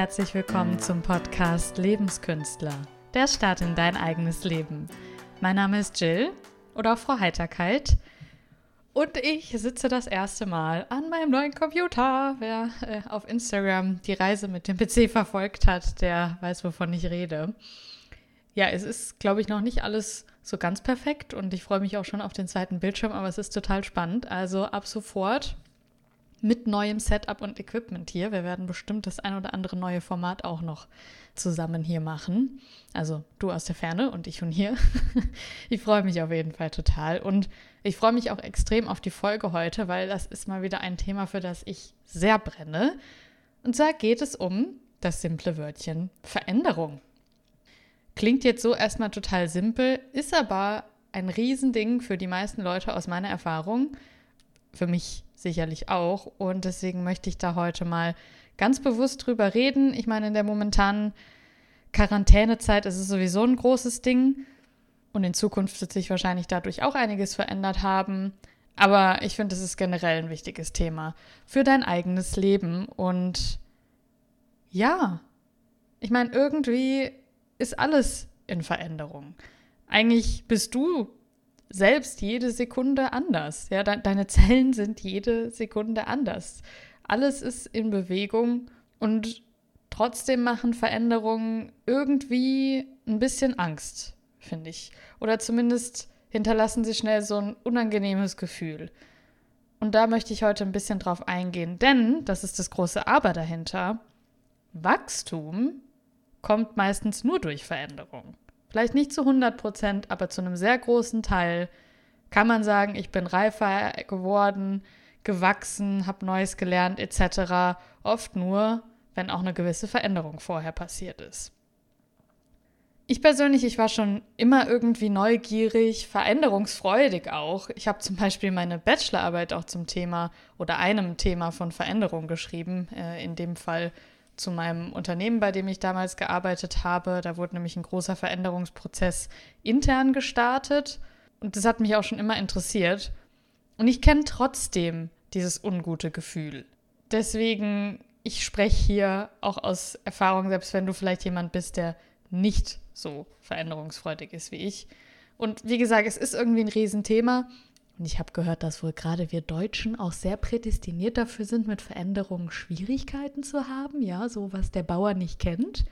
herzlich willkommen zum Podcast Lebenskünstler. Der Start in dein eigenes Leben. Mein Name ist Jill oder auch Frau Heiterkeit. Und ich sitze das erste Mal an meinem neuen Computer. Wer äh, auf Instagram die Reise mit dem PC verfolgt hat, der weiß, wovon ich rede. Ja, es ist, glaube ich, noch nicht alles so ganz perfekt und ich freue mich auch schon auf den zweiten Bildschirm, aber es ist total spannend. Also ab sofort mit neuem Setup und Equipment hier. Wir werden bestimmt das ein oder andere neue Format auch noch zusammen hier machen. Also du aus der Ferne und ich von hier. ich freue mich auf jeden Fall total und ich freue mich auch extrem auf die Folge heute, weil das ist mal wieder ein Thema, für das ich sehr brenne. Und zwar geht es um das simple Wörtchen Veränderung. Klingt jetzt so erstmal total simpel, ist aber ein Riesending für die meisten Leute aus meiner Erfahrung. Für mich sicherlich auch. Und deswegen möchte ich da heute mal ganz bewusst drüber reden. Ich meine, in der momentanen Quarantänezeit ist es sowieso ein großes Ding. Und in Zukunft wird sich wahrscheinlich dadurch auch einiges verändert haben. Aber ich finde, es ist generell ein wichtiges Thema für dein eigenes Leben. Und ja, ich meine, irgendwie ist alles in Veränderung. Eigentlich bist du selbst jede Sekunde anders. Ja, de deine Zellen sind jede Sekunde anders. Alles ist in Bewegung und trotzdem machen Veränderungen irgendwie ein bisschen Angst, finde ich. Oder zumindest hinterlassen sie schnell so ein unangenehmes Gefühl. Und da möchte ich heute ein bisschen drauf eingehen, denn das ist das große Aber dahinter. Wachstum kommt meistens nur durch Veränderung. Vielleicht nicht zu 100 Prozent, aber zu einem sehr großen Teil kann man sagen, ich bin reifer geworden, gewachsen, habe Neues gelernt etc. Oft nur, wenn auch eine gewisse Veränderung vorher passiert ist. Ich persönlich, ich war schon immer irgendwie neugierig, veränderungsfreudig auch. Ich habe zum Beispiel meine Bachelorarbeit auch zum Thema oder einem Thema von Veränderung geschrieben, äh, in dem Fall zu meinem Unternehmen, bei dem ich damals gearbeitet habe. Da wurde nämlich ein großer Veränderungsprozess intern gestartet und das hat mich auch schon immer interessiert. Und ich kenne trotzdem dieses ungute Gefühl. Deswegen, ich spreche hier auch aus Erfahrung, selbst wenn du vielleicht jemand bist, der nicht so veränderungsfreudig ist wie ich. Und wie gesagt, es ist irgendwie ein Riesenthema. Und ich habe gehört, dass wohl gerade wir Deutschen auch sehr prädestiniert dafür sind, mit Veränderungen Schwierigkeiten zu haben. Ja, so was der Bauer nicht kennt.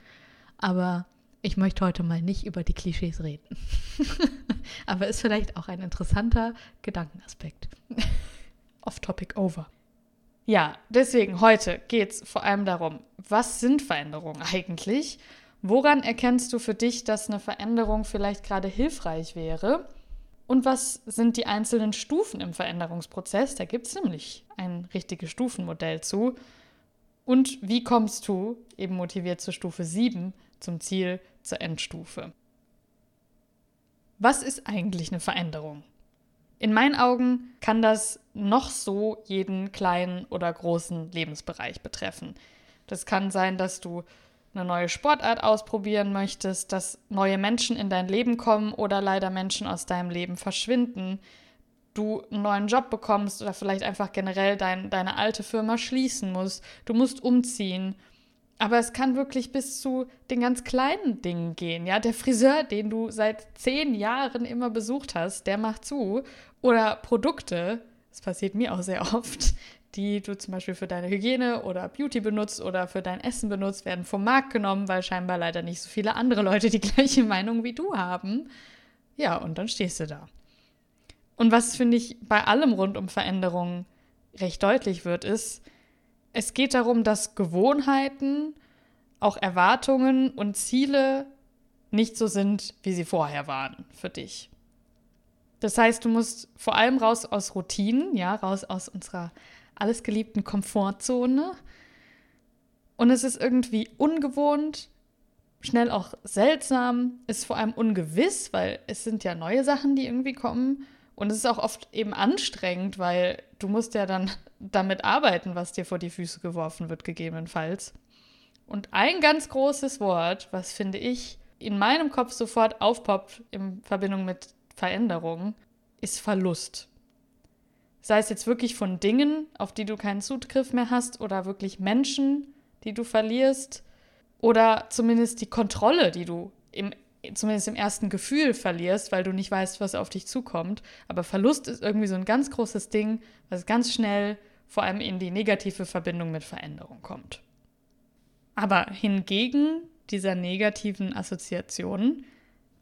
Aber ich möchte heute mal nicht über die Klischees reden. Aber ist vielleicht auch ein interessanter Gedankenaspekt. Off-Topic over. Ja, deswegen heute geht es vor allem darum, was sind Veränderungen eigentlich? Woran erkennst du für dich, dass eine Veränderung vielleicht gerade hilfreich wäre? Und was sind die einzelnen Stufen im Veränderungsprozess? Da gibt es nämlich ein richtiges Stufenmodell zu. Und wie kommst du, eben motiviert zur Stufe 7, zum Ziel, zur Endstufe? Was ist eigentlich eine Veränderung? In meinen Augen kann das noch so jeden kleinen oder großen Lebensbereich betreffen. Das kann sein, dass du eine neue Sportart ausprobieren möchtest, dass neue Menschen in dein Leben kommen oder leider Menschen aus deinem Leben verschwinden, du einen neuen Job bekommst oder vielleicht einfach generell dein, deine alte Firma schließen musst, du musst umziehen. Aber es kann wirklich bis zu den ganz kleinen Dingen gehen. Ja, der Friseur, den du seit zehn Jahren immer besucht hast, der macht zu. Oder Produkte, das passiert mir auch sehr oft, die du zum Beispiel für deine Hygiene oder Beauty benutzt oder für dein Essen benutzt, werden vom Markt genommen, weil scheinbar leider nicht so viele andere Leute die gleiche Meinung wie du haben. Ja, und dann stehst du da. Und was, finde ich, bei allem rund um Veränderungen recht deutlich wird, ist, es geht darum, dass Gewohnheiten, auch Erwartungen und Ziele nicht so sind, wie sie vorher waren für dich. Das heißt, du musst vor allem raus aus Routinen, ja, raus aus unserer alles geliebten Komfortzone. Und es ist irgendwie ungewohnt, schnell auch seltsam, ist vor allem ungewiss, weil es sind ja neue Sachen, die irgendwie kommen. Und es ist auch oft eben anstrengend, weil du musst ja dann damit arbeiten, was dir vor die Füße geworfen wird, gegebenenfalls. Und ein ganz großes Wort, was finde ich in meinem Kopf sofort aufpoppt in Verbindung mit Veränderung, ist Verlust. Sei es jetzt wirklich von Dingen, auf die du keinen Zugriff mehr hast, oder wirklich Menschen, die du verlierst, Oder zumindest die Kontrolle, die du im, zumindest im ersten Gefühl verlierst, weil du nicht weißt, was auf dich zukommt. Aber Verlust ist irgendwie so ein ganz großes Ding, was ganz schnell vor allem in die negative Verbindung mit Veränderung kommt. Aber hingegen dieser negativen Assoziationen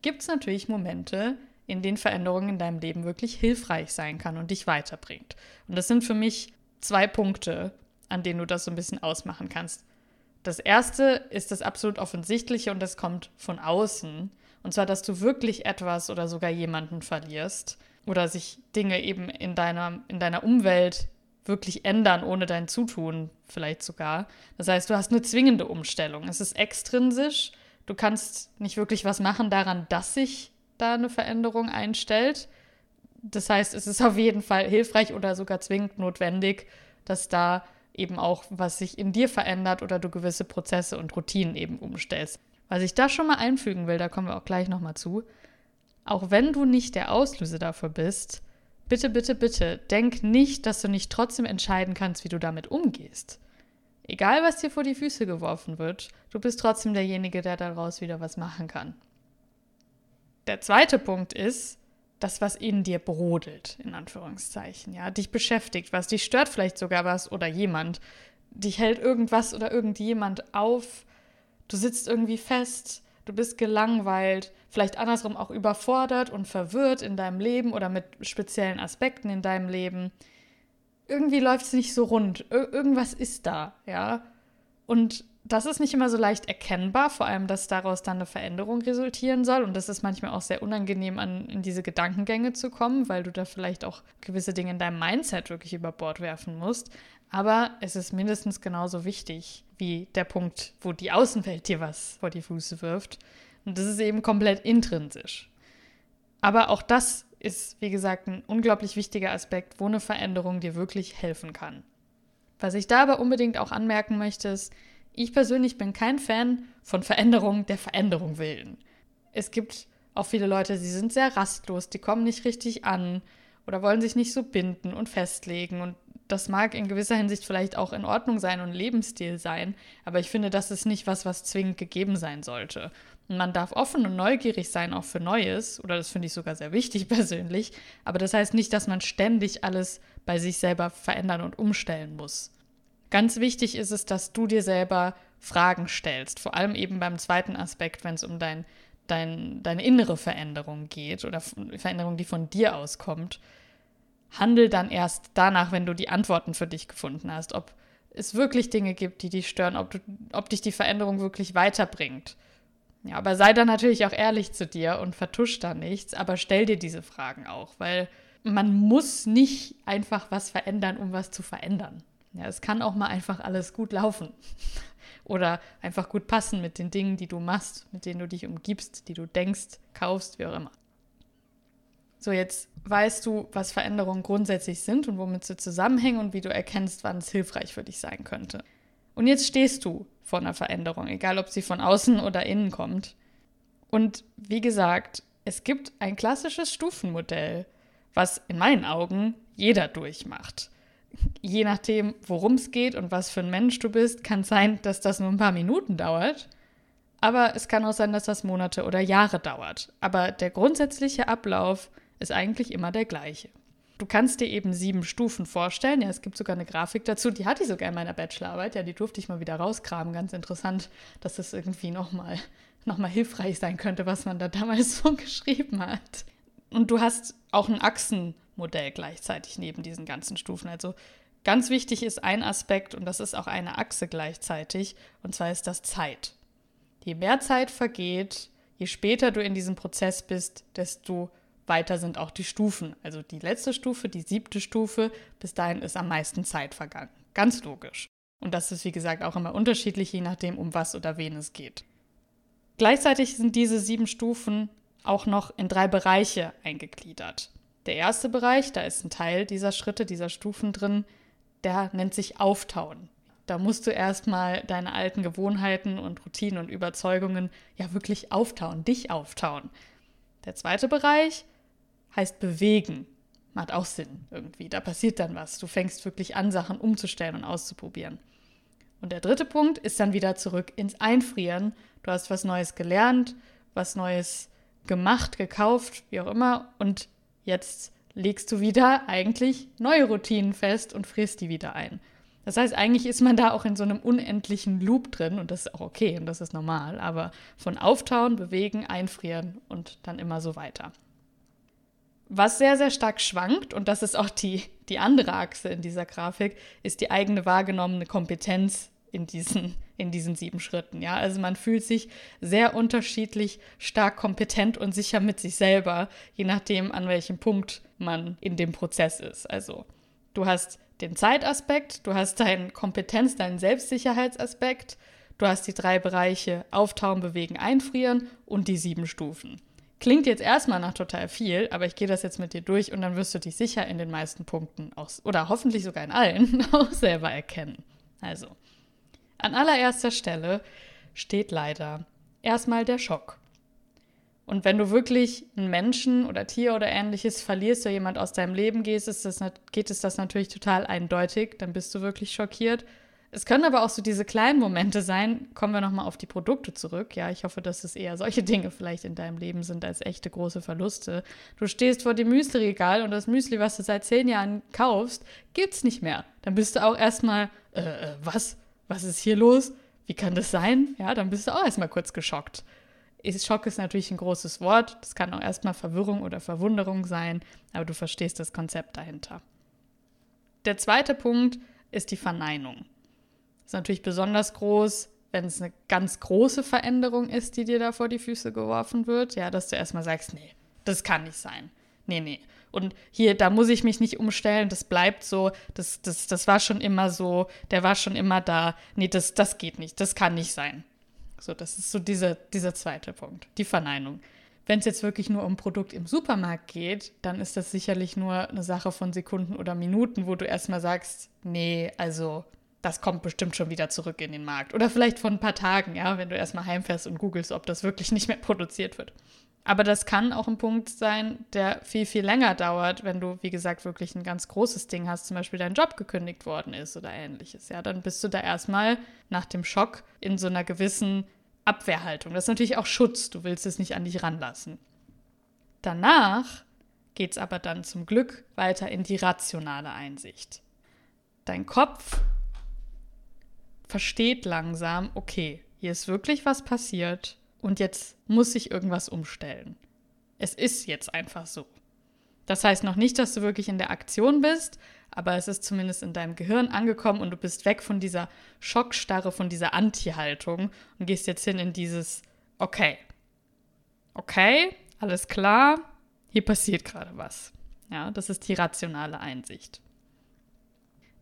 gibt es natürlich Momente, in denen Veränderungen in deinem Leben wirklich hilfreich sein kann und dich weiterbringt. Und das sind für mich zwei Punkte, an denen du das so ein bisschen ausmachen kannst. Das erste ist das absolut offensichtliche und das kommt von außen. Und zwar, dass du wirklich etwas oder sogar jemanden verlierst oder sich Dinge eben in deiner, in deiner Umwelt wirklich ändern ohne dein Zutun, vielleicht sogar. Das heißt, du hast eine zwingende Umstellung. Es ist extrinsisch. Du kannst nicht wirklich was machen daran, dass sich da eine Veränderung einstellt. Das heißt, es ist auf jeden Fall hilfreich oder sogar zwingend notwendig, dass da eben auch was sich in dir verändert oder du gewisse Prozesse und Routinen eben umstellst. Was ich da schon mal einfügen will, da kommen wir auch gleich nochmal zu. Auch wenn du nicht der Auslöser dafür bist, bitte, bitte, bitte, denk nicht, dass du nicht trotzdem entscheiden kannst, wie du damit umgehst. Egal, was dir vor die Füße geworfen wird, du bist trotzdem derjenige, der daraus wieder was machen kann. Der zweite Punkt ist, das, was in dir brodelt, in Anführungszeichen, ja, dich beschäftigt, was dich stört vielleicht sogar was oder jemand, dich hält irgendwas oder irgendjemand auf, du sitzt irgendwie fest, du bist gelangweilt, vielleicht andersrum auch überfordert und verwirrt in deinem Leben oder mit speziellen Aspekten in deinem Leben. Irgendwie läuft es nicht so rund, Ir irgendwas ist da, ja. Und das ist nicht immer so leicht erkennbar, vor allem, dass daraus dann eine Veränderung resultieren soll. Und das ist manchmal auch sehr unangenehm, an, in diese Gedankengänge zu kommen, weil du da vielleicht auch gewisse Dinge in deinem Mindset wirklich über Bord werfen musst. Aber es ist mindestens genauso wichtig wie der Punkt, wo die Außenwelt dir was vor die Füße wirft. Und das ist eben komplett intrinsisch. Aber auch das ist, wie gesagt, ein unglaublich wichtiger Aspekt, wo eine Veränderung dir wirklich helfen kann. Was ich da aber unbedingt auch anmerken möchte, ist, ich persönlich bin kein Fan von Veränderung der Veränderung willen. Es gibt auch viele Leute, die sind sehr rastlos, die kommen nicht richtig an oder wollen sich nicht so binden und festlegen. Und das mag in gewisser Hinsicht vielleicht auch in Ordnung sein und Lebensstil sein, aber ich finde, das ist nicht was, was zwingend gegeben sein sollte. Und man darf offen und neugierig sein, auch für Neues, oder das finde ich sogar sehr wichtig persönlich, aber das heißt nicht, dass man ständig alles bei sich selber verändern und umstellen muss. Ganz wichtig ist es, dass du dir selber Fragen stellst, vor allem eben beim zweiten Aspekt, wenn es um dein, dein, deine innere Veränderung geht oder Veränderung, die von dir auskommt. Handel dann erst danach, wenn du die Antworten für dich gefunden hast, ob es wirklich Dinge gibt, die dich stören, ob, du, ob dich die Veränderung wirklich weiterbringt. Ja, aber sei dann natürlich auch ehrlich zu dir und vertusch da nichts, aber stell dir diese Fragen auch, weil man muss nicht einfach was verändern, um was zu verändern. Ja, es kann auch mal einfach alles gut laufen. Oder einfach gut passen mit den Dingen, die du machst, mit denen du dich umgibst, die du denkst, kaufst, wie auch immer. So, jetzt weißt du, was Veränderungen grundsätzlich sind und womit sie zusammenhängen und wie du erkennst, wann es hilfreich für dich sein könnte. Und jetzt stehst du vor einer Veränderung, egal ob sie von außen oder innen kommt. Und wie gesagt, es gibt ein klassisches Stufenmodell, was in meinen Augen jeder durchmacht je nachdem, worum es geht und was für ein Mensch du bist, kann es sein, dass das nur ein paar Minuten dauert. Aber es kann auch sein, dass das Monate oder Jahre dauert. Aber der grundsätzliche Ablauf ist eigentlich immer der gleiche. Du kannst dir eben sieben Stufen vorstellen. Ja, es gibt sogar eine Grafik dazu, die hatte ich sogar in meiner Bachelorarbeit. Ja, die durfte ich mal wieder rausgraben. Ganz interessant, dass das irgendwie nochmal noch mal hilfreich sein könnte, was man da damals so geschrieben hat. Und du hast auch ein Achsenmodell gleichzeitig neben diesen ganzen Stufen. Also Ganz wichtig ist ein Aspekt, und das ist auch eine Achse gleichzeitig, und zwar ist das Zeit. Je mehr Zeit vergeht, je später du in diesem Prozess bist, desto weiter sind auch die Stufen. Also die letzte Stufe, die siebte Stufe, bis dahin ist am meisten Zeit vergangen. Ganz logisch. Und das ist, wie gesagt, auch immer unterschiedlich, je nachdem, um was oder wen es geht. Gleichzeitig sind diese sieben Stufen auch noch in drei Bereiche eingegliedert. Der erste Bereich, da ist ein Teil dieser Schritte, dieser Stufen drin, der nennt sich Auftauen. Da musst du erstmal deine alten Gewohnheiten und Routinen und Überzeugungen ja wirklich auftauen, dich auftauen. Der zweite Bereich heißt bewegen. Macht auch Sinn irgendwie. Da passiert dann was. Du fängst wirklich an, Sachen umzustellen und auszuprobieren. Und der dritte Punkt ist dann wieder zurück ins Einfrieren. Du hast was Neues gelernt, was Neues gemacht, gekauft, wie auch immer. Und jetzt legst du wieder eigentlich neue Routinen fest und frisst die wieder ein. Das heißt, eigentlich ist man da auch in so einem unendlichen Loop drin und das ist auch okay und das ist normal, aber von Auftauen, Bewegen, Einfrieren und dann immer so weiter. Was sehr, sehr stark schwankt, und das ist auch die, die andere Achse in dieser Grafik, ist die eigene wahrgenommene Kompetenz in diesen, in diesen sieben Schritten. Ja? Also man fühlt sich sehr unterschiedlich stark kompetent und sicher mit sich selber, je nachdem, an welchem Punkt man in dem Prozess ist. Also du hast den Zeitaspekt, du hast deinen Kompetenz, deinen Selbstsicherheitsaspekt, du hast die drei Bereiche Auftauen, Bewegen, Einfrieren und die sieben Stufen. Klingt jetzt erstmal nach total viel, aber ich gehe das jetzt mit dir durch und dann wirst du dich sicher in den meisten Punkten auch, oder hoffentlich sogar in allen auch selber erkennen. Also, an allererster Stelle steht leider erstmal der Schock. Und wenn du wirklich einen Menschen oder Tier oder ähnliches verlierst oder jemand aus deinem Leben gehst, ist das, geht es das natürlich total eindeutig. Dann bist du wirklich schockiert. Es können aber auch so diese kleinen Momente sein. Kommen wir nochmal auf die Produkte zurück. Ja, ich hoffe, dass es eher solche Dinge vielleicht in deinem Leben sind als echte große Verluste. Du stehst vor dem Müsli-Regal und das Müsli, was du seit zehn Jahren kaufst, gibt's nicht mehr. Dann bist du auch erstmal, äh, äh was? Was ist hier los? Wie kann das sein? Ja, dann bist du auch erstmal kurz geschockt. Schock ist natürlich ein großes Wort. Das kann auch erstmal Verwirrung oder Verwunderung sein, aber du verstehst das Konzept dahinter. Der zweite Punkt ist die Verneinung. Ist natürlich besonders groß, wenn es eine ganz große Veränderung ist, die dir da vor die Füße geworfen wird. Ja, dass du erstmal sagst, nee, das kann nicht sein. Nee, nee. Und hier, da muss ich mich nicht umstellen, das bleibt so, das, das, das war schon immer so, der war schon immer da. Nee, das, das geht nicht, das kann nicht sein. So, das ist so dieser, dieser zweite Punkt, die Verneinung. Wenn es jetzt wirklich nur um Produkt im Supermarkt geht, dann ist das sicherlich nur eine Sache von Sekunden oder Minuten, wo du erstmal sagst, nee, also das kommt bestimmt schon wieder zurück in den Markt. Oder vielleicht von ein paar Tagen, ja, wenn du erstmal heimfährst und googelst, ob das wirklich nicht mehr produziert wird. Aber das kann auch ein Punkt sein, der viel, viel länger dauert, wenn du, wie gesagt, wirklich ein ganz großes Ding hast, zum Beispiel dein Job gekündigt worden ist oder ähnliches. Ja, dann bist du da erstmal nach dem Schock in so einer gewissen Abwehrhaltung. Das ist natürlich auch Schutz. Du willst es nicht an dich ranlassen. Danach geht es aber dann zum Glück weiter in die rationale Einsicht. Dein Kopf versteht langsam, okay, hier ist wirklich was passiert und jetzt muss sich irgendwas umstellen. Es ist jetzt einfach so. Das heißt noch nicht, dass du wirklich in der Aktion bist, aber es ist zumindest in deinem Gehirn angekommen und du bist weg von dieser Schockstarre, von dieser Anti-Haltung und gehst jetzt hin in dieses Okay. Okay, alles klar, hier passiert gerade was. Ja, das ist die rationale Einsicht.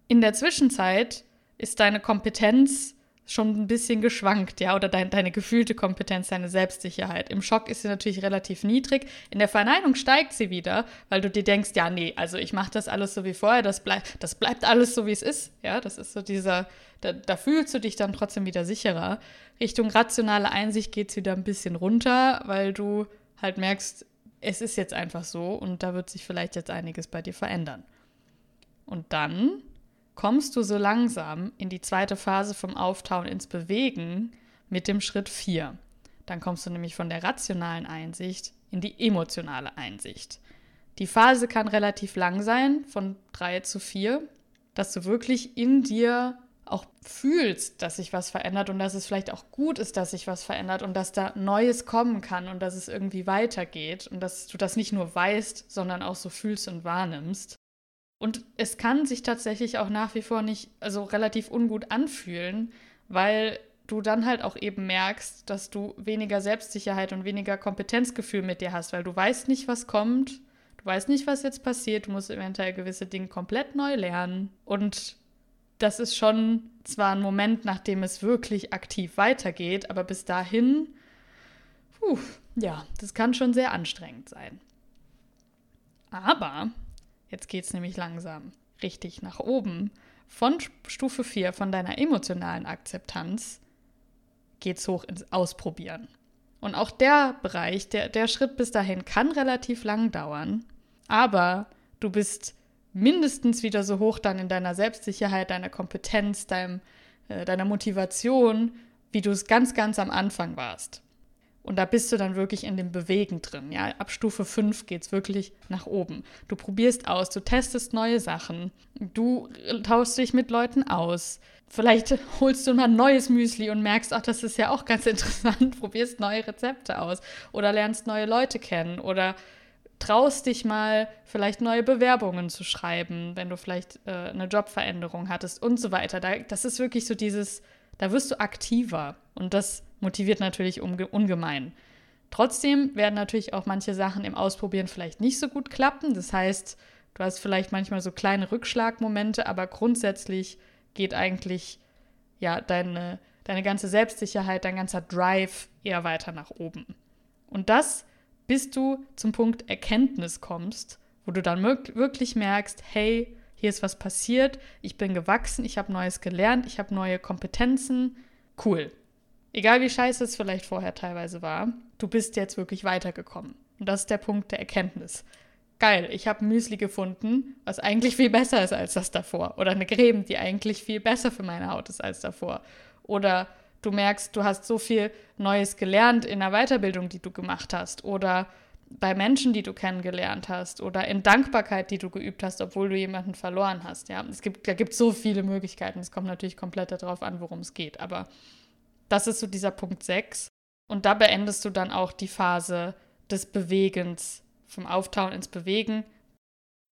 In der Zwischenzeit ist deine Kompetenz schon ein bisschen geschwankt, ja, oder dein, deine gefühlte Kompetenz, deine Selbstsicherheit. Im Schock ist sie natürlich relativ niedrig. In der Verneinung steigt sie wieder, weil du dir denkst, ja, nee, also ich mache das alles so wie vorher, das, bleib, das bleibt alles so, wie es ist. Ja, das ist so dieser, da, da fühlst du dich dann trotzdem wieder sicherer. Richtung rationale Einsicht geht es wieder ein bisschen runter, weil du halt merkst, es ist jetzt einfach so und da wird sich vielleicht jetzt einiges bei dir verändern. Und dann kommst du so langsam in die zweite Phase vom Auftauen ins Bewegen mit dem Schritt 4. Dann kommst du nämlich von der rationalen Einsicht in die emotionale Einsicht. Die Phase kann relativ lang sein, von 3 zu 4, dass du wirklich in dir auch fühlst, dass sich was verändert und dass es vielleicht auch gut ist, dass sich was verändert und dass da Neues kommen kann und dass es irgendwie weitergeht und dass du das nicht nur weißt, sondern auch so fühlst und wahrnimmst. Und es kann sich tatsächlich auch nach wie vor nicht, also relativ ungut anfühlen, weil du dann halt auch eben merkst, dass du weniger Selbstsicherheit und weniger Kompetenzgefühl mit dir hast, weil du weißt nicht, was kommt, du weißt nicht, was jetzt passiert, du musst eventuell gewisse Dinge komplett neu lernen. Und das ist schon zwar ein Moment, nachdem es wirklich aktiv weitergeht, aber bis dahin, puh, ja, das kann schon sehr anstrengend sein. Aber Jetzt geht es nämlich langsam richtig nach oben. Von Stufe 4, von deiner emotionalen Akzeptanz, geht es hoch ins Ausprobieren. Und auch der Bereich, der, der Schritt bis dahin kann relativ lang dauern, aber du bist mindestens wieder so hoch dann in deiner Selbstsicherheit, deiner Kompetenz, deinem äh, deiner Motivation, wie du es ganz, ganz am Anfang warst. Und da bist du dann wirklich in dem Bewegen drin. Ja, ab Stufe 5 geht es wirklich nach oben. Du probierst aus, du testest neue Sachen, du tauschst dich mit Leuten aus. Vielleicht holst du mal ein neues Müsli und merkst, ach, das ist ja auch ganz interessant, probierst neue Rezepte aus oder lernst neue Leute kennen oder traust dich mal, vielleicht neue Bewerbungen zu schreiben, wenn du vielleicht äh, eine Jobveränderung hattest und so weiter. Da, das ist wirklich so dieses, da wirst du aktiver und das motiviert natürlich ungemein. Trotzdem werden natürlich auch manche Sachen im Ausprobieren vielleicht nicht so gut klappen. Das heißt, du hast vielleicht manchmal so kleine Rückschlagmomente, aber grundsätzlich geht eigentlich ja deine, deine ganze Selbstsicherheit, dein ganzer Drive eher weiter nach oben. Und das, bis du zum Punkt Erkenntnis kommst, wo du dann wirklich merkst, hey, hier ist was passiert, ich bin gewachsen, ich habe Neues gelernt, ich habe neue Kompetenzen. Cool, Egal wie scheiße es vielleicht vorher teilweise war, du bist jetzt wirklich weitergekommen. Und das ist der Punkt der Erkenntnis. Geil, ich habe Müsli gefunden, was eigentlich viel besser ist als das davor. Oder eine Creme, die eigentlich viel besser für meine Haut ist als davor. Oder du merkst, du hast so viel Neues gelernt in der Weiterbildung, die du gemacht hast. Oder bei Menschen, die du kennengelernt hast. Oder in Dankbarkeit, die du geübt hast, obwohl du jemanden verloren hast. Ja, es gibt, da gibt so viele Möglichkeiten. Es kommt natürlich komplett darauf an, worum es geht. Aber das ist so dieser Punkt 6. Und da beendest du dann auch die Phase des Bewegens, vom Auftauen ins Bewegen.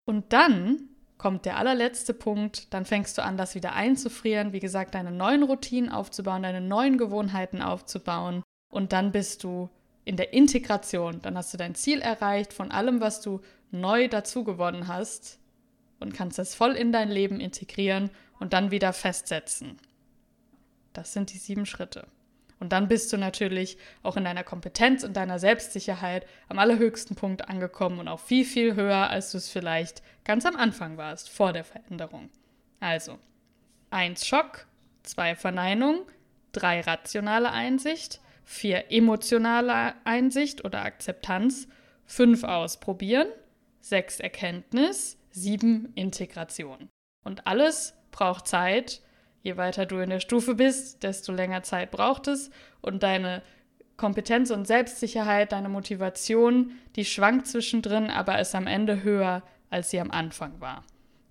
Und dann kommt der allerletzte Punkt, dann fängst du an, das wieder einzufrieren, wie gesagt, deine neuen Routinen aufzubauen, deine neuen Gewohnheiten aufzubauen. Und dann bist du in der Integration. Dann hast du dein Ziel erreicht von allem, was du neu dazu gewonnen hast und kannst es voll in dein Leben integrieren und dann wieder festsetzen. Das sind die sieben Schritte. Und dann bist du natürlich auch in deiner Kompetenz und deiner Selbstsicherheit am allerhöchsten Punkt angekommen und auch viel, viel höher, als du es vielleicht ganz am Anfang warst, vor der Veränderung. Also, eins Schock, zwei Verneinung, drei rationale Einsicht, vier emotionale Einsicht oder Akzeptanz, fünf Ausprobieren, sechs Erkenntnis, sieben Integration. Und alles braucht Zeit je weiter du in der Stufe bist, desto länger Zeit braucht es und deine Kompetenz und Selbstsicherheit, deine Motivation, die schwankt zwischendrin, aber ist am Ende höher, als sie am Anfang war.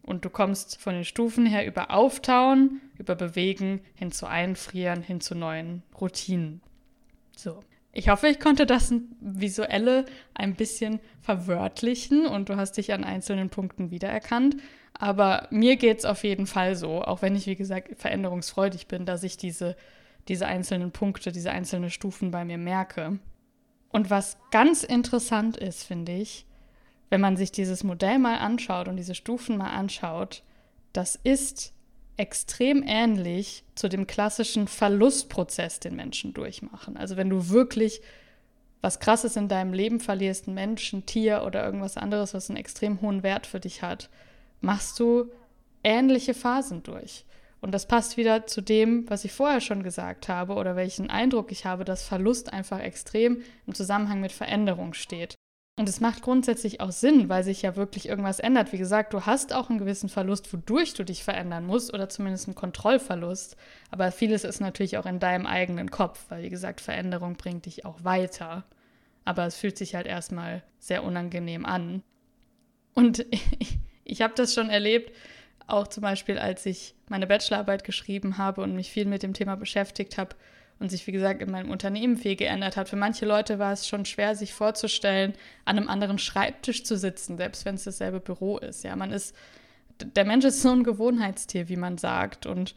Und du kommst von den Stufen her über Auftauen, über Bewegen, hin zu Einfrieren, hin zu neuen Routinen. So. Ich hoffe, ich konnte das Visuelle ein bisschen verwörtlichen und du hast dich an einzelnen Punkten wiedererkannt. Aber mir geht es auf jeden Fall so, auch wenn ich, wie gesagt, veränderungsfreudig bin, dass ich diese, diese einzelnen Punkte, diese einzelnen Stufen bei mir merke. Und was ganz interessant ist, finde ich, wenn man sich dieses Modell mal anschaut und diese Stufen mal anschaut, das ist extrem ähnlich zu dem klassischen Verlustprozess, den Menschen durchmachen. Also wenn du wirklich was Krasses in deinem Leben verlierst, ein Mensch, ein Tier oder irgendwas anderes, was einen extrem hohen Wert für dich hat, machst du ähnliche Phasen durch. Und das passt wieder zu dem, was ich vorher schon gesagt habe oder welchen Eindruck ich habe, dass Verlust einfach extrem im Zusammenhang mit Veränderung steht. Und es macht grundsätzlich auch Sinn, weil sich ja wirklich irgendwas ändert. Wie gesagt, du hast auch einen gewissen Verlust, wodurch du dich verändern musst oder zumindest einen Kontrollverlust. Aber vieles ist natürlich auch in deinem eigenen Kopf, weil wie gesagt, Veränderung bringt dich auch weiter. Aber es fühlt sich halt erstmal sehr unangenehm an. Und ich, habe das schon erlebt, auch zum Beispiel, als ich meine Bachelorarbeit geschrieben habe und mich viel mit dem Thema beschäftigt habe und sich, wie gesagt, in meinem Unternehmen viel geändert hat. Für manche Leute war es schon schwer, sich vorzustellen, an einem anderen Schreibtisch zu sitzen, selbst wenn es dasselbe Büro ist. Ja, man ist, der Mensch ist so ein Gewohnheitstier, wie man sagt. Und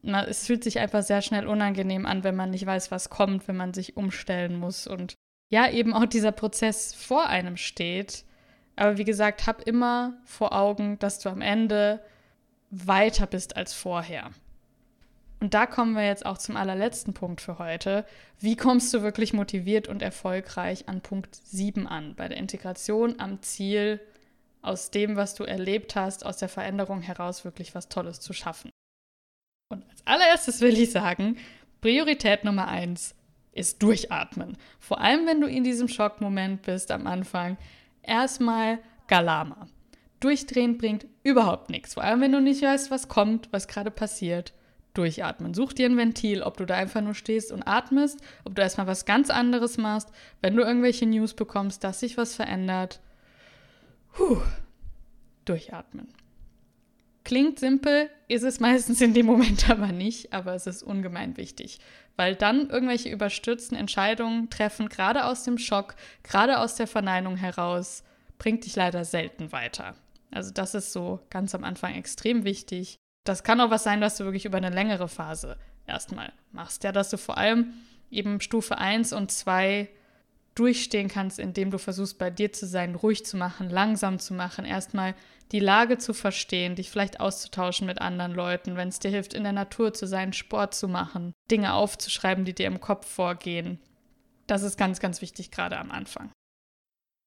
na, es fühlt sich einfach sehr schnell unangenehm an, wenn man nicht weiß, was kommt, wenn man sich umstellen muss. Und ja, eben auch dieser Prozess vor einem steht aber wie gesagt, hab immer vor Augen, dass du am Ende weiter bist als vorher. Und da kommen wir jetzt auch zum allerletzten Punkt für heute. Wie kommst du wirklich motiviert und erfolgreich an Punkt 7 an, bei der Integration am Ziel, aus dem, was du erlebt hast, aus der Veränderung heraus wirklich was Tolles zu schaffen? Und als allererstes will ich sagen, Priorität Nummer 1 ist durchatmen. Vor allem, wenn du in diesem Schockmoment bist am Anfang, erstmal Galama. Durchdrehen bringt überhaupt nichts. Vor allem, wenn du nicht weißt, was kommt, was gerade passiert. Durchatmen. Such dir ein Ventil, ob du da einfach nur stehst und atmest, ob du erstmal was ganz anderes machst, wenn du irgendwelche News bekommst, dass sich was verändert. Puh, durchatmen. Klingt simpel, ist es meistens in dem Moment aber nicht, aber es ist ungemein wichtig, weil dann irgendwelche überstürzten Entscheidungen treffen, gerade aus dem Schock, gerade aus der Verneinung heraus, bringt dich leider selten weiter. Also das ist so ganz am Anfang extrem wichtig. Das kann auch was sein, was du wirklich über eine längere Phase erstmal machst. Ja, dass du vor allem eben Stufe 1 und 2 durchstehen kannst, indem du versuchst, bei dir zu sein, ruhig zu machen, langsam zu machen, erstmal die Lage zu verstehen, dich vielleicht auszutauschen mit anderen Leuten, wenn es dir hilft, in der Natur zu sein, Sport zu machen, Dinge aufzuschreiben, die dir im Kopf vorgehen. Das ist ganz, ganz wichtig, gerade am Anfang.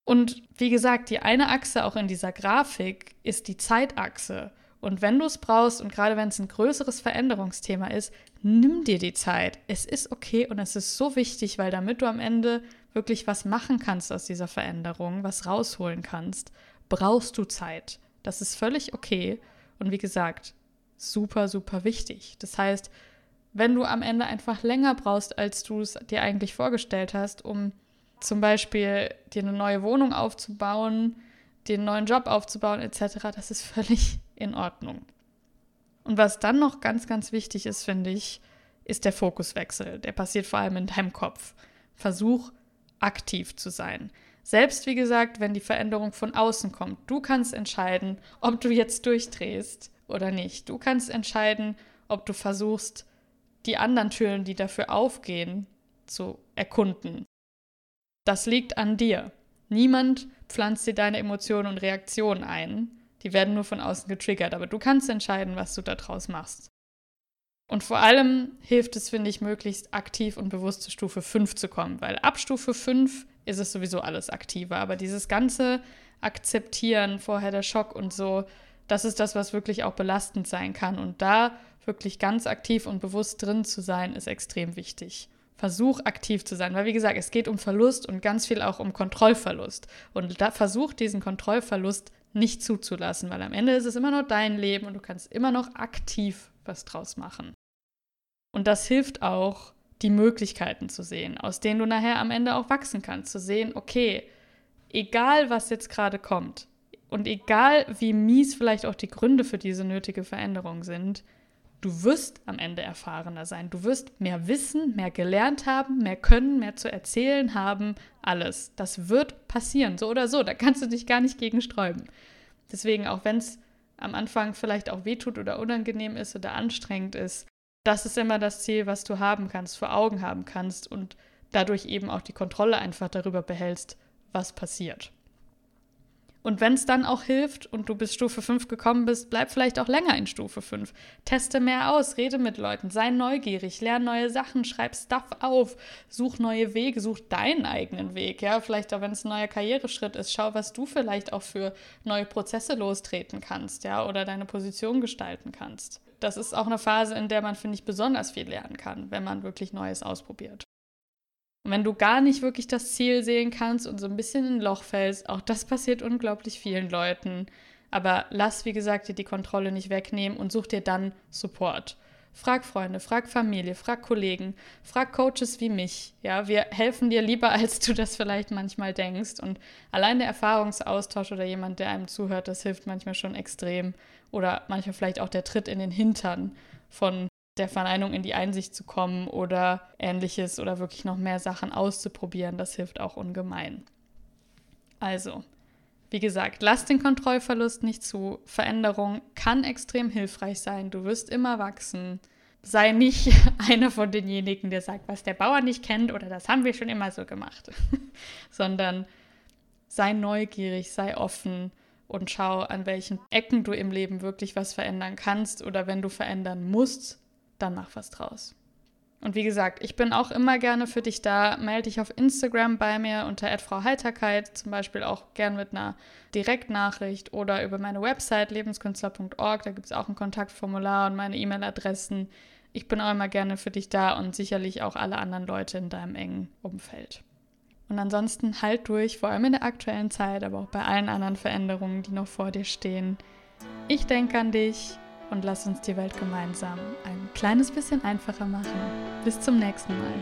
Und wie gesagt, die eine Achse auch in dieser Grafik ist die Zeitachse. Und wenn du es brauchst und gerade wenn es ein größeres Veränderungsthema ist, nimm dir die Zeit. Es ist okay und es ist so wichtig, weil damit du am Ende wirklich was machen kannst aus dieser Veränderung, was rausholen kannst, brauchst du Zeit. Das ist völlig okay und wie gesagt, super, super wichtig. Das heißt, wenn du am Ende einfach länger brauchst, als du es dir eigentlich vorgestellt hast, um zum Beispiel dir eine neue Wohnung aufzubauen, einen neuen Job aufzubauen etc., das ist völlig in Ordnung. Und was dann noch ganz, ganz wichtig ist, finde ich, ist der Fokuswechsel. Der passiert vor allem in deinem Kopf. Versuch aktiv zu sein. Selbst wie gesagt, wenn die Veränderung von außen kommt, du kannst entscheiden, ob du jetzt durchdrehst oder nicht. Du kannst entscheiden, ob du versuchst, die anderen Türen, die dafür aufgehen, zu erkunden. Das liegt an dir. Niemand pflanzt dir deine Emotionen und Reaktionen ein. Die werden nur von außen getriggert, aber du kannst entscheiden, was du daraus machst. Und vor allem hilft es, finde ich, möglichst aktiv und bewusst zu Stufe 5 zu kommen, weil ab Stufe 5 ist es sowieso alles aktiver. Aber dieses ganze Akzeptieren, vorher der Schock und so, das ist das, was wirklich auch belastend sein kann. Und da wirklich ganz aktiv und bewusst drin zu sein, ist extrem wichtig. Versuch aktiv zu sein, weil wie gesagt, es geht um Verlust und ganz viel auch um Kontrollverlust. Und da versuch diesen Kontrollverlust nicht zuzulassen, weil am Ende ist es immer noch dein Leben und du kannst immer noch aktiv was draus machen. Und das hilft auch, die Möglichkeiten zu sehen, aus denen du nachher am Ende auch wachsen kannst. Zu sehen, okay, egal was jetzt gerade kommt und egal wie mies vielleicht auch die Gründe für diese nötige Veränderung sind, du wirst am Ende erfahrener sein. Du wirst mehr wissen, mehr gelernt haben, mehr können, mehr zu erzählen haben, alles. Das wird passieren, so oder so. Da kannst du dich gar nicht gegen sträuben. Deswegen, auch wenn es am Anfang vielleicht auch wehtut oder unangenehm ist oder anstrengend ist, das ist immer das Ziel, was du haben kannst, vor Augen haben kannst und dadurch eben auch die Kontrolle einfach darüber behältst, was passiert. Und wenn es dann auch hilft und du bis Stufe 5 gekommen bist, bleib vielleicht auch länger in Stufe 5. Teste mehr aus, rede mit Leuten, sei neugierig, lerne neue Sachen, schreib Stuff auf, such neue Wege, such deinen eigenen Weg. Ja, vielleicht auch wenn es ein neuer Karriereschritt ist, schau, was du vielleicht auch für neue Prozesse lostreten kannst, ja, oder deine Position gestalten kannst. Das ist auch eine Phase, in der man, finde ich, besonders viel lernen kann, wenn man wirklich Neues ausprobiert. Und wenn du gar nicht wirklich das Ziel sehen kannst und so ein bisschen in ein Loch fällst, auch das passiert unglaublich vielen Leuten. Aber lass, wie gesagt, dir die Kontrolle nicht wegnehmen und such dir dann Support. Frag Freunde, frag Familie, frag Kollegen, frag Coaches wie mich. Ja, wir helfen dir lieber, als du das vielleicht manchmal denkst. Und allein der Erfahrungsaustausch oder jemand, der einem zuhört, das hilft manchmal schon extrem. Oder manchmal vielleicht auch der Tritt in den Hintern von der Verneinung in die Einsicht zu kommen oder ähnliches oder wirklich noch mehr Sachen auszuprobieren, das hilft auch ungemein. Also, wie gesagt, lass den Kontrollverlust nicht zu. Veränderung kann extrem hilfreich sein. Du wirst immer wachsen. Sei nicht einer von denjenigen, der sagt, was der Bauer nicht kennt oder das haben wir schon immer so gemacht, sondern sei neugierig, sei offen und schau, an welchen Ecken du im Leben wirklich was verändern kannst oder wenn du verändern musst, dann mach was draus. Und wie gesagt, ich bin auch immer gerne für dich da. Melde dich auf Instagram bei mir unter @frauheiterkeit, zum Beispiel auch gern mit einer Direktnachricht oder über meine Website lebenskünstler.org. Da gibt es auch ein Kontaktformular und meine E-Mail-Adressen. Ich bin auch immer gerne für dich da und sicherlich auch alle anderen Leute in deinem engen Umfeld. Und ansonsten halt durch, vor allem in der aktuellen Zeit, aber auch bei allen anderen Veränderungen, die noch vor dir stehen. Ich denke an dich und lass uns die Welt gemeinsam ein kleines bisschen einfacher machen. Bis zum nächsten Mal.